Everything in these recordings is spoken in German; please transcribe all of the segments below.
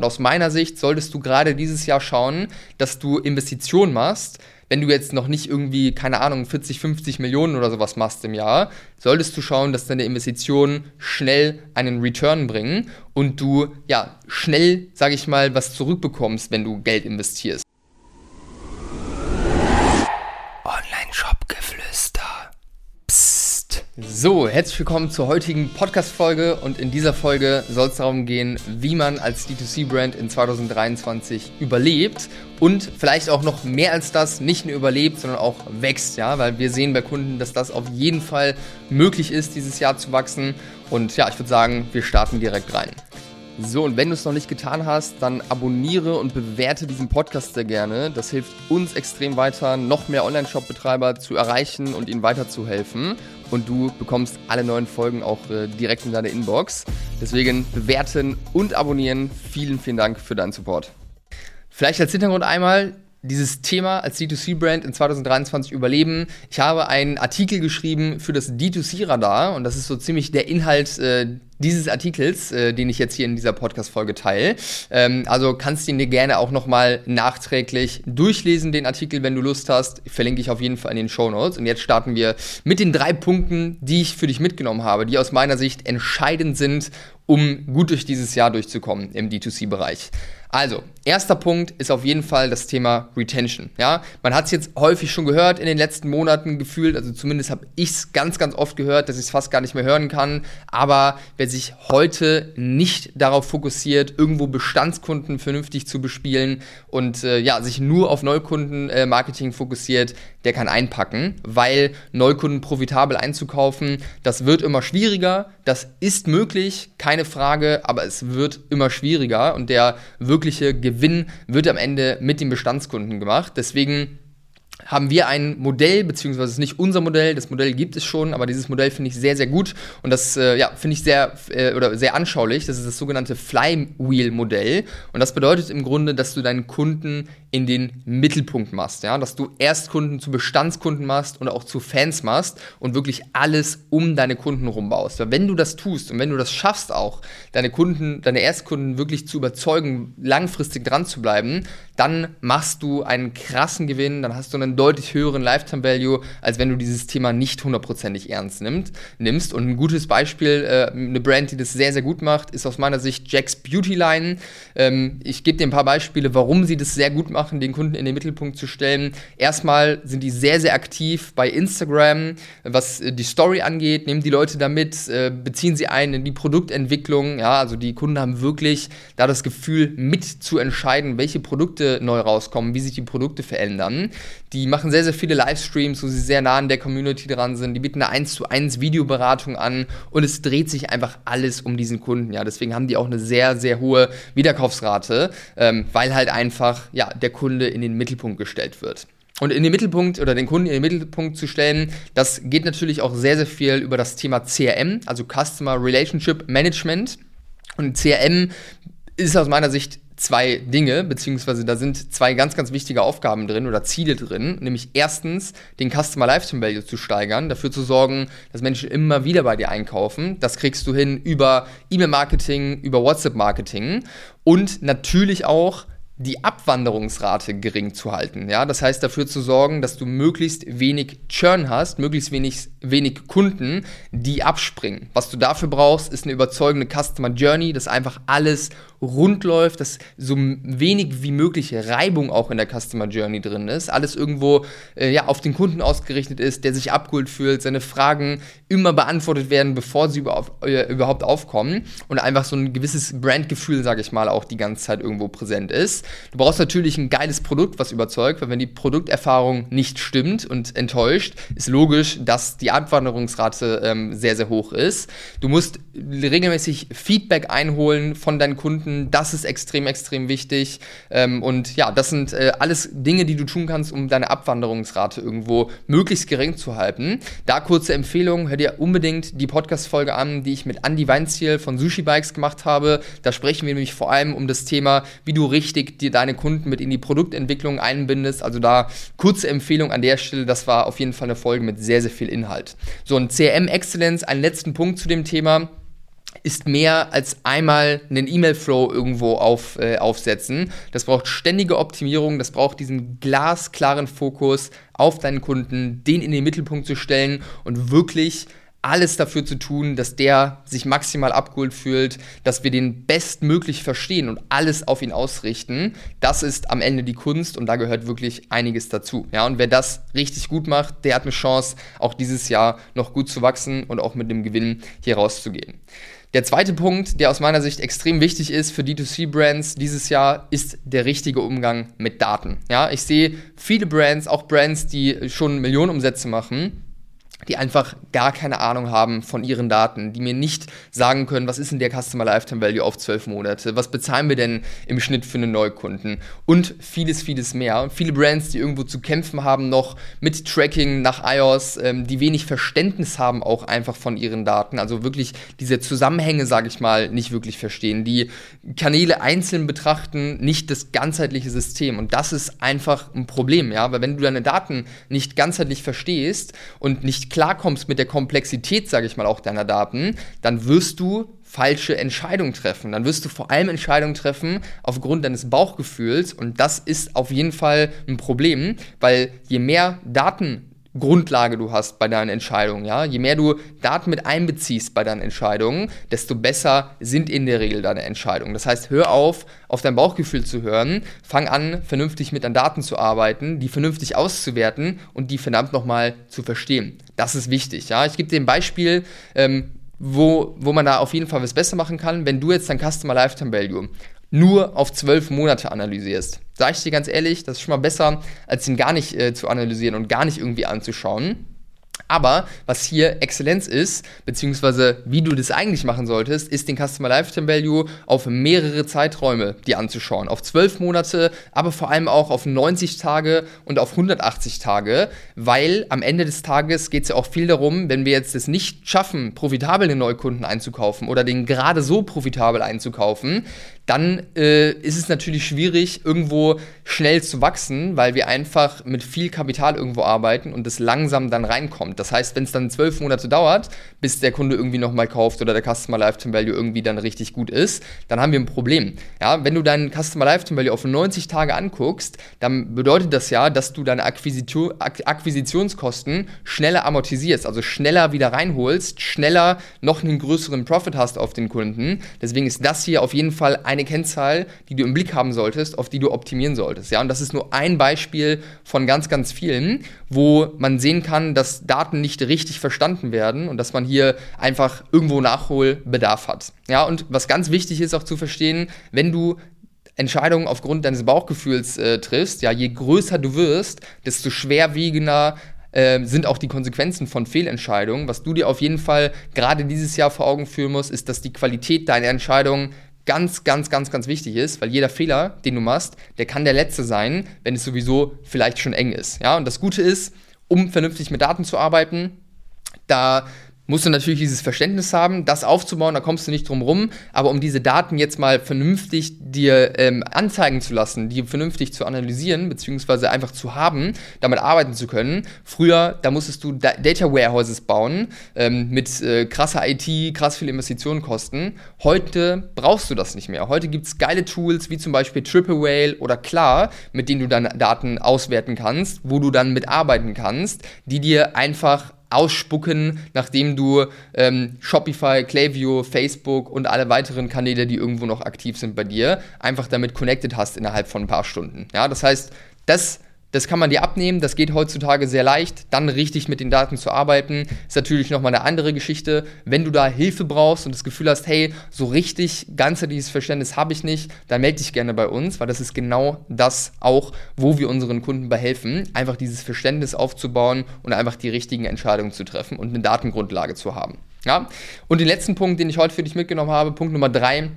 Und aus meiner Sicht solltest du gerade dieses Jahr schauen, dass du Investitionen machst. Wenn du jetzt noch nicht irgendwie, keine Ahnung, 40, 50 Millionen oder sowas machst im Jahr, solltest du schauen, dass deine Investitionen schnell einen Return bringen und du ja schnell, sage ich mal, was zurückbekommst, wenn du Geld investierst. So, herzlich willkommen zur heutigen Podcast-Folge und in dieser Folge soll es darum gehen, wie man als D2C-Brand in 2023 überlebt und vielleicht auch noch mehr als das nicht nur überlebt, sondern auch wächst, ja, weil wir sehen bei Kunden, dass das auf jeden Fall möglich ist, dieses Jahr zu wachsen und ja, ich würde sagen, wir starten direkt rein. So, und wenn du es noch nicht getan hast, dann abonniere und bewerte diesen Podcast sehr gerne. Das hilft uns extrem weiter, noch mehr Online-Shop-Betreiber zu erreichen und ihnen weiterzuhelfen und du bekommst alle neuen Folgen auch äh, direkt in deine Inbox. Deswegen bewerten und abonnieren. Vielen, vielen Dank für deinen Support. Vielleicht als Hintergrund einmal, dieses Thema als D2C-Brand in 2023 überleben. Ich habe einen Artikel geschrieben für das D2C-Radar und das ist so ziemlich der Inhalt äh, dieses Artikels, äh, den ich jetzt hier in dieser Podcast-Folge teile. Ähm, also kannst du ihn dir gerne auch nochmal nachträglich durchlesen, den Artikel, wenn du Lust hast. Verlinke ich auf jeden Fall in den Show Notes. Und jetzt starten wir mit den drei Punkten, die ich für dich mitgenommen habe, die aus meiner Sicht entscheidend sind, um gut durch dieses Jahr durchzukommen im D2C-Bereich. Also, erster Punkt ist auf jeden Fall das Thema Retention. Ja, man hat es jetzt häufig schon gehört in den letzten Monaten gefühlt, also zumindest habe ich es ganz, ganz oft gehört, dass ich es fast gar nicht mehr hören kann. Aber wer sich heute nicht darauf fokussiert, irgendwo Bestandskunden vernünftig zu bespielen und äh, ja, sich nur auf Neukundenmarketing äh, fokussiert, der kann einpacken, weil Neukunden profitabel einzukaufen, das wird immer schwieriger. Das ist möglich, keine Frage, aber es wird immer schwieriger und der wirkliche Gewinn wird am Ende mit den Bestandskunden gemacht. Deswegen haben wir ein Modell, beziehungsweise es ist nicht unser Modell, das Modell gibt es schon, aber dieses Modell finde ich sehr, sehr gut und das äh, ja, finde ich sehr, äh, oder sehr anschaulich. Das ist das sogenannte Flywheel-Modell und das bedeutet im Grunde, dass du deinen Kunden in den Mittelpunkt machst, ja, dass du Erstkunden zu Bestandskunden machst und auch zu Fans machst und wirklich alles um deine Kunden rumbaust. Weil wenn du das tust und wenn du das schaffst auch, deine Kunden, deine Erstkunden wirklich zu überzeugen, langfristig dran zu bleiben, dann machst du einen krassen Gewinn, dann hast du einen deutlich höheren Lifetime Value, als wenn du dieses Thema nicht hundertprozentig ernst nimmt, nimmst. Und ein gutes Beispiel, äh, eine Brand, die das sehr, sehr gut macht, ist aus meiner Sicht Jack's Beauty Line. Ähm, ich gebe dir ein paar Beispiele, warum sie das sehr gut machen, den Kunden in den Mittelpunkt zu stellen. Erstmal sind die sehr, sehr aktiv bei Instagram, was äh, die Story angeht, nehmen die Leute damit, äh, beziehen sie ein in die Produktentwicklung. Ja, also die Kunden haben wirklich da das Gefühl, mit zu entscheiden, welche Produkte neu rauskommen, wie sich die Produkte verändern. Die machen sehr, sehr viele Livestreams, wo sie sehr nah an der Community dran sind. Die bieten eine 1 zu 1 Videoberatung an und es dreht sich einfach alles um diesen Kunden. Ja, deswegen haben die auch eine sehr, sehr hohe Wiederkaufsrate, ähm, weil halt einfach ja, der Kunde in den Mittelpunkt gestellt wird. Und in den Mittelpunkt oder den Kunden in den Mittelpunkt zu stellen, das geht natürlich auch sehr, sehr viel über das Thema CRM, also Customer Relationship Management. Und CRM ist aus meiner Sicht zwei Dinge, beziehungsweise da sind zwei ganz, ganz wichtige Aufgaben drin oder Ziele drin. Nämlich erstens, den Customer Lifetime Value zu steigern, dafür zu sorgen, dass Menschen immer wieder bei dir einkaufen. Das kriegst du hin über E-Mail-Marketing, über WhatsApp-Marketing und natürlich auch die Abwanderungsrate gering zu halten. Ja, das heißt dafür zu sorgen, dass du möglichst wenig Churn hast, möglichst wenig, wenig Kunden, die abspringen. Was du dafür brauchst, ist eine überzeugende Customer Journey, dass einfach alles rund läuft, dass so wenig wie möglich Reibung auch in der Customer Journey drin ist, alles irgendwo äh, ja, auf den Kunden ausgerichtet ist, der sich abgeholt fühlt, seine Fragen immer beantwortet werden, bevor sie über, äh, überhaupt aufkommen und einfach so ein gewisses Brandgefühl, sage ich mal, auch die ganze Zeit irgendwo präsent ist. Du brauchst natürlich ein geiles Produkt, was überzeugt, weil wenn die Produkterfahrung nicht stimmt und enttäuscht, ist logisch, dass die Abwanderungsrate ähm, sehr, sehr hoch ist. Du musst regelmäßig Feedback einholen von deinen Kunden, finden. Das ist extrem, extrem wichtig. Ähm, und ja, das sind äh, alles Dinge, die du tun kannst, um deine Abwanderungsrate irgendwo möglichst gering zu halten. Da kurze Empfehlung, hör dir unbedingt die Podcast-Folge an, die ich mit Andy Weinziel von Sushi Bikes gemacht habe. Da sprechen wir nämlich vor allem um das Thema, wie du richtig dir deine Kunden mit in die Produktentwicklung einbindest. Also da kurze Empfehlung an der Stelle. Das war auf jeden Fall eine Folge mit sehr, sehr viel Inhalt. So, ein CRM Excellence, einen letzten Punkt zu dem Thema ist mehr als einmal einen E-Mail-Flow irgendwo auf, äh, aufsetzen. Das braucht ständige Optimierung, das braucht diesen glasklaren Fokus auf deinen Kunden, den in den Mittelpunkt zu stellen und wirklich alles dafür zu tun, dass der sich maximal abgeholt fühlt, dass wir den bestmöglich verstehen und alles auf ihn ausrichten. Das ist am Ende die Kunst und da gehört wirklich einiges dazu. Ja, und wer das richtig gut macht, der hat eine Chance, auch dieses Jahr noch gut zu wachsen und auch mit dem Gewinn hier rauszugehen. Der zweite Punkt, der aus meiner Sicht extrem wichtig ist für D2C-Brands dieses Jahr, ist der richtige Umgang mit Daten. Ja, ich sehe viele Brands, auch Brands, die schon Millionenumsätze machen, die einfach gar keine Ahnung haben von ihren Daten, die mir nicht sagen können, was ist denn der Customer Lifetime Value auf zwölf Monate, was bezahlen wir denn im Schnitt für einen Neukunden? Und vieles, vieles mehr. Viele Brands, die irgendwo zu kämpfen haben noch mit Tracking nach iOS, ähm, die wenig Verständnis haben auch einfach von ihren Daten, also wirklich diese Zusammenhänge, sage ich mal, nicht wirklich verstehen, die Kanäle einzeln betrachten, nicht das ganzheitliche System. Und das ist einfach ein Problem, ja, weil wenn du deine Daten nicht ganzheitlich verstehst und nicht klarkommst mit der Komplexität, sage ich mal, auch deiner Daten, dann wirst du falsche Entscheidungen treffen. Dann wirst du vor allem Entscheidungen treffen aufgrund deines Bauchgefühls und das ist auf jeden Fall ein Problem, weil je mehr Daten Grundlage du hast bei deinen Entscheidungen. Ja? Je mehr du Daten mit einbeziehst bei deinen Entscheidungen, desto besser sind in der Regel deine Entscheidungen. Das heißt, hör auf, auf dein Bauchgefühl zu hören, fang an, vernünftig mit deinen Daten zu arbeiten, die vernünftig auszuwerten und die verdammt nochmal zu verstehen. Das ist wichtig. Ja? Ich gebe dir ein Beispiel, ähm, wo, wo man da auf jeden Fall was besser machen kann. Wenn du jetzt dein Customer Lifetime Value nur auf zwölf Monate analysierst. Sag ich dir ganz ehrlich, das ist schon mal besser, als ihn gar nicht äh, zu analysieren und gar nicht irgendwie anzuschauen. Aber was hier Exzellenz ist, beziehungsweise wie du das eigentlich machen solltest, ist den Customer Lifetime Value auf mehrere Zeiträume dir anzuschauen. Auf 12 Monate, aber vor allem auch auf 90 Tage und auf 180 Tage, weil am Ende des Tages geht es ja auch viel darum, wenn wir jetzt es nicht schaffen, profitabel den Neukunden einzukaufen oder den gerade so profitabel einzukaufen, dann äh, ist es natürlich schwierig, irgendwo schnell zu wachsen, weil wir einfach mit viel Kapital irgendwo arbeiten und es langsam dann reinkommt. Das heißt, wenn es dann zwölf Monate dauert, bis der Kunde irgendwie nochmal kauft oder der Customer Lifetime Value irgendwie dann richtig gut ist, dann haben wir ein Problem. Ja, wenn du deinen Customer Lifetime Value auf 90 Tage anguckst, dann bedeutet das ja, dass du deine Akquisition, Ak Akquisitionskosten schneller amortisierst, also schneller wieder reinholst, schneller noch einen größeren Profit hast auf den Kunden. Deswegen ist das hier auf jeden Fall eine Kennzahl, die du im Blick haben solltest, auf die du optimieren solltest. Ja, und das ist nur ein Beispiel von ganz, ganz vielen, wo man sehen kann, dass Daten nicht richtig verstanden werden und dass man hier einfach irgendwo Nachholbedarf hat. Ja, und was ganz wichtig ist auch zu verstehen, wenn du Entscheidungen aufgrund deines Bauchgefühls äh, triffst, ja, je größer du wirst, desto schwerwiegender äh, sind auch die Konsequenzen von Fehlentscheidungen. Was du dir auf jeden Fall gerade dieses Jahr vor Augen führen musst, ist, dass die Qualität deiner Entscheidungen ganz, ganz, ganz, ganz wichtig ist, weil jeder Fehler, den du machst, der kann der letzte sein, wenn es sowieso vielleicht schon eng ist. Ja, und das Gute ist, um vernünftig mit Daten zu arbeiten, da musst du natürlich dieses Verständnis haben, das aufzubauen, da kommst du nicht drum rum. Aber um diese Daten jetzt mal vernünftig dir ähm, anzeigen zu lassen, die vernünftig zu analysieren, beziehungsweise einfach zu haben, damit arbeiten zu können. Früher, da musstest du da Data Warehouses bauen, ähm, mit äh, krasser IT, krass viel Investitionen kosten. Heute brauchst du das nicht mehr. Heute gibt es geile Tools, wie zum Beispiel Triple Whale oder Klar, mit denen du deine Daten auswerten kannst, wo du dann mitarbeiten kannst, die dir einfach ausspucken, nachdem du ähm, Shopify, Klaviyo, Facebook und alle weiteren Kanäle, die irgendwo noch aktiv sind bei dir, einfach damit connected hast innerhalb von ein paar Stunden. Ja, das heißt, das das kann man dir abnehmen, das geht heutzutage sehr leicht. Dann richtig mit den Daten zu arbeiten, ist natürlich nochmal eine andere Geschichte. Wenn du da Hilfe brauchst und das Gefühl hast, hey, so richtig ganzheitliches Verständnis habe ich nicht, dann melde dich gerne bei uns, weil das ist genau das auch, wo wir unseren Kunden behelfen, einfach dieses Verständnis aufzubauen und einfach die richtigen Entscheidungen zu treffen und eine Datengrundlage zu haben. Ja? Und den letzten Punkt, den ich heute für dich mitgenommen habe, Punkt Nummer drei,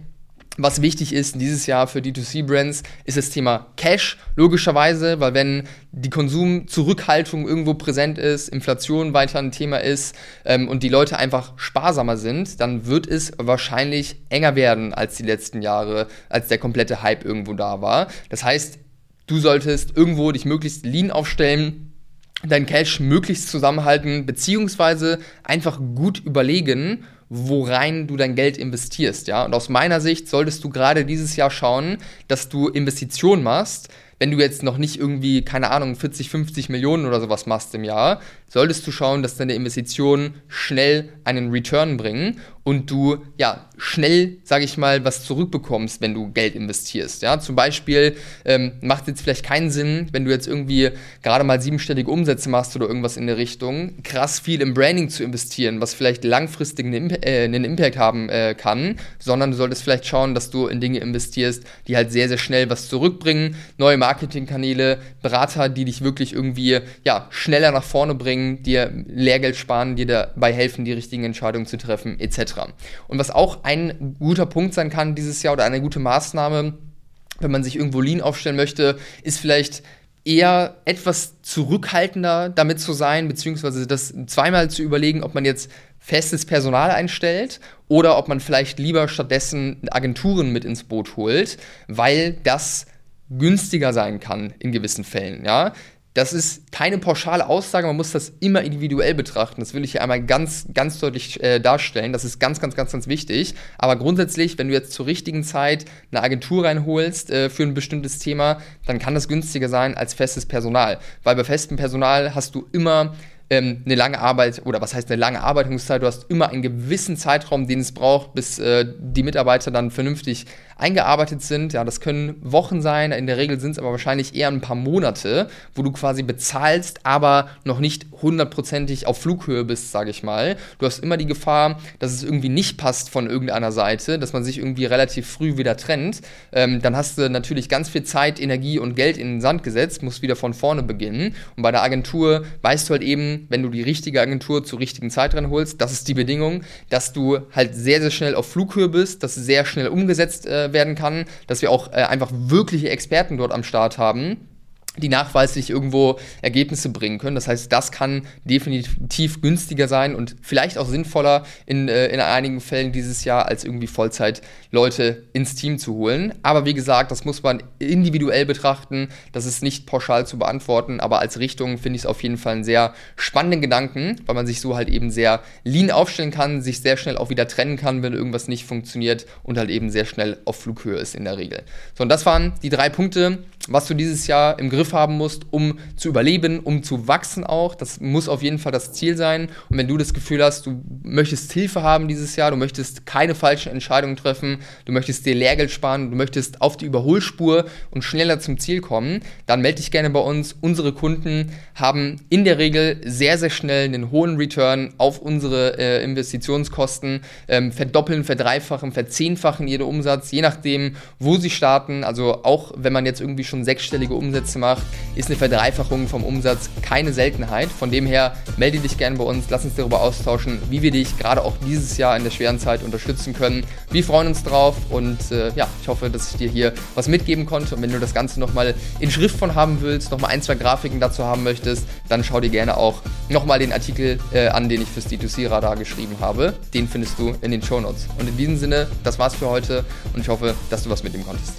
was wichtig ist dieses Jahr für D2C-Brands, ist das Thema Cash, logischerweise, weil wenn die Konsumzurückhaltung irgendwo präsent ist, Inflation weiter ein Thema ist ähm, und die Leute einfach sparsamer sind, dann wird es wahrscheinlich enger werden als die letzten Jahre, als der komplette Hype irgendwo da war. Das heißt, du solltest irgendwo dich möglichst lean aufstellen, dein Cash möglichst zusammenhalten, beziehungsweise einfach gut überlegen, worein du dein Geld investierst, ja. Und aus meiner Sicht solltest du gerade dieses Jahr schauen, dass du Investitionen machst, wenn du jetzt noch nicht irgendwie, keine Ahnung, 40, 50 Millionen oder sowas machst im Jahr, solltest du schauen, dass deine Investitionen schnell einen Return bringen und du ja schnell, sage ich mal, was zurückbekommst, wenn du Geld investierst. Ja, zum Beispiel ähm, macht jetzt vielleicht keinen Sinn, wenn du jetzt irgendwie gerade mal siebenstellige Umsätze machst oder irgendwas in der Richtung, krass viel im Branding zu investieren, was vielleicht langfristig einen, Imp äh, einen Impact haben äh, kann, sondern du solltest vielleicht schauen, dass du in Dinge investierst, die halt sehr sehr schnell was zurückbringen, neue Marketingkanäle, Berater, die dich wirklich irgendwie ja schneller nach vorne bringen, dir Lehrgeld sparen, dir dabei helfen, die richtigen Entscheidungen zu treffen, etc. Und was auch ein guter Punkt sein kann dieses Jahr oder eine gute Maßnahme, wenn man sich irgendwo lean aufstellen möchte, ist vielleicht eher etwas zurückhaltender damit zu sein, beziehungsweise das zweimal zu überlegen, ob man jetzt festes Personal einstellt oder ob man vielleicht lieber stattdessen Agenturen mit ins Boot holt, weil das günstiger sein kann in gewissen Fällen. Ja? Das ist keine pauschale Aussage, man muss das immer individuell betrachten. Das will ich hier einmal ganz, ganz deutlich äh, darstellen. Das ist ganz, ganz, ganz, ganz wichtig. Aber grundsätzlich, wenn du jetzt zur richtigen Zeit eine Agentur reinholst äh, für ein bestimmtes Thema, dann kann das günstiger sein als festes Personal. Weil bei festem Personal hast du immer ähm, eine lange Arbeit, oder was heißt eine lange Arbeitungszeit, du hast immer einen gewissen Zeitraum, den es braucht, bis äh, die Mitarbeiter dann vernünftig eingearbeitet sind. Ja, das können Wochen sein, in der Regel sind es aber wahrscheinlich eher ein paar Monate, wo du quasi bezahlst, aber noch nicht hundertprozentig auf Flughöhe bist, sage ich mal. Du hast immer die Gefahr, dass es irgendwie nicht passt von irgendeiner Seite, dass man sich irgendwie relativ früh wieder trennt. Ähm, dann hast du natürlich ganz viel Zeit, Energie und Geld in den Sand gesetzt, musst wieder von vorne beginnen. Und bei der Agentur weißt du halt eben, wenn du die richtige Agentur zur richtigen Zeit ranholst, das ist die Bedingung, dass du halt sehr, sehr schnell auf Flughöhe bist, dass sehr schnell umgesetzt äh, werden kann, dass wir auch äh, einfach wirkliche Experten dort am Start haben die nachweislich irgendwo Ergebnisse bringen können. Das heißt, das kann definitiv günstiger sein und vielleicht auch sinnvoller in, äh, in einigen Fällen dieses Jahr, als irgendwie Vollzeit Leute ins Team zu holen. Aber wie gesagt, das muss man individuell betrachten. Das ist nicht pauschal zu beantworten, aber als Richtung finde ich es auf jeden Fall einen sehr spannenden Gedanken, weil man sich so halt eben sehr lean aufstellen kann, sich sehr schnell auch wieder trennen kann, wenn irgendwas nicht funktioniert und halt eben sehr schnell auf Flughöhe ist in der Regel. So, und das waren die drei Punkte, was du dieses Jahr im Griff haben musst, um zu überleben, um zu wachsen auch. Das muss auf jeden Fall das Ziel sein. Und wenn du das Gefühl hast, du möchtest Hilfe haben dieses Jahr, du möchtest keine falschen Entscheidungen treffen, du möchtest dir Lehrgeld sparen, du möchtest auf die Überholspur und schneller zum Ziel kommen, dann melde dich gerne bei uns. Unsere Kunden haben in der Regel sehr, sehr schnell einen hohen Return auf unsere äh, Investitionskosten, ähm, verdoppeln, verdreifachen, verzehnfachen ihren Umsatz, je nachdem, wo sie starten. Also auch wenn man jetzt irgendwie schon schon sechsstellige Umsätze macht, ist eine Verdreifachung vom Umsatz keine Seltenheit. Von dem her melde dich gerne bei uns, lass uns darüber austauschen, wie wir dich gerade auch dieses Jahr in der schweren Zeit unterstützen können. Wir freuen uns drauf und äh, ja, ich hoffe, dass ich dir hier was mitgeben konnte. Und wenn du das Ganze nochmal in Schrift von haben willst, nochmal ein, zwei Grafiken dazu haben möchtest, dann schau dir gerne auch nochmal den Artikel äh, an, den ich fürs D2C-Radar geschrieben habe. Den findest du in den Show Notes. Und in diesem Sinne, das war's für heute und ich hoffe, dass du was mitnehmen konntest.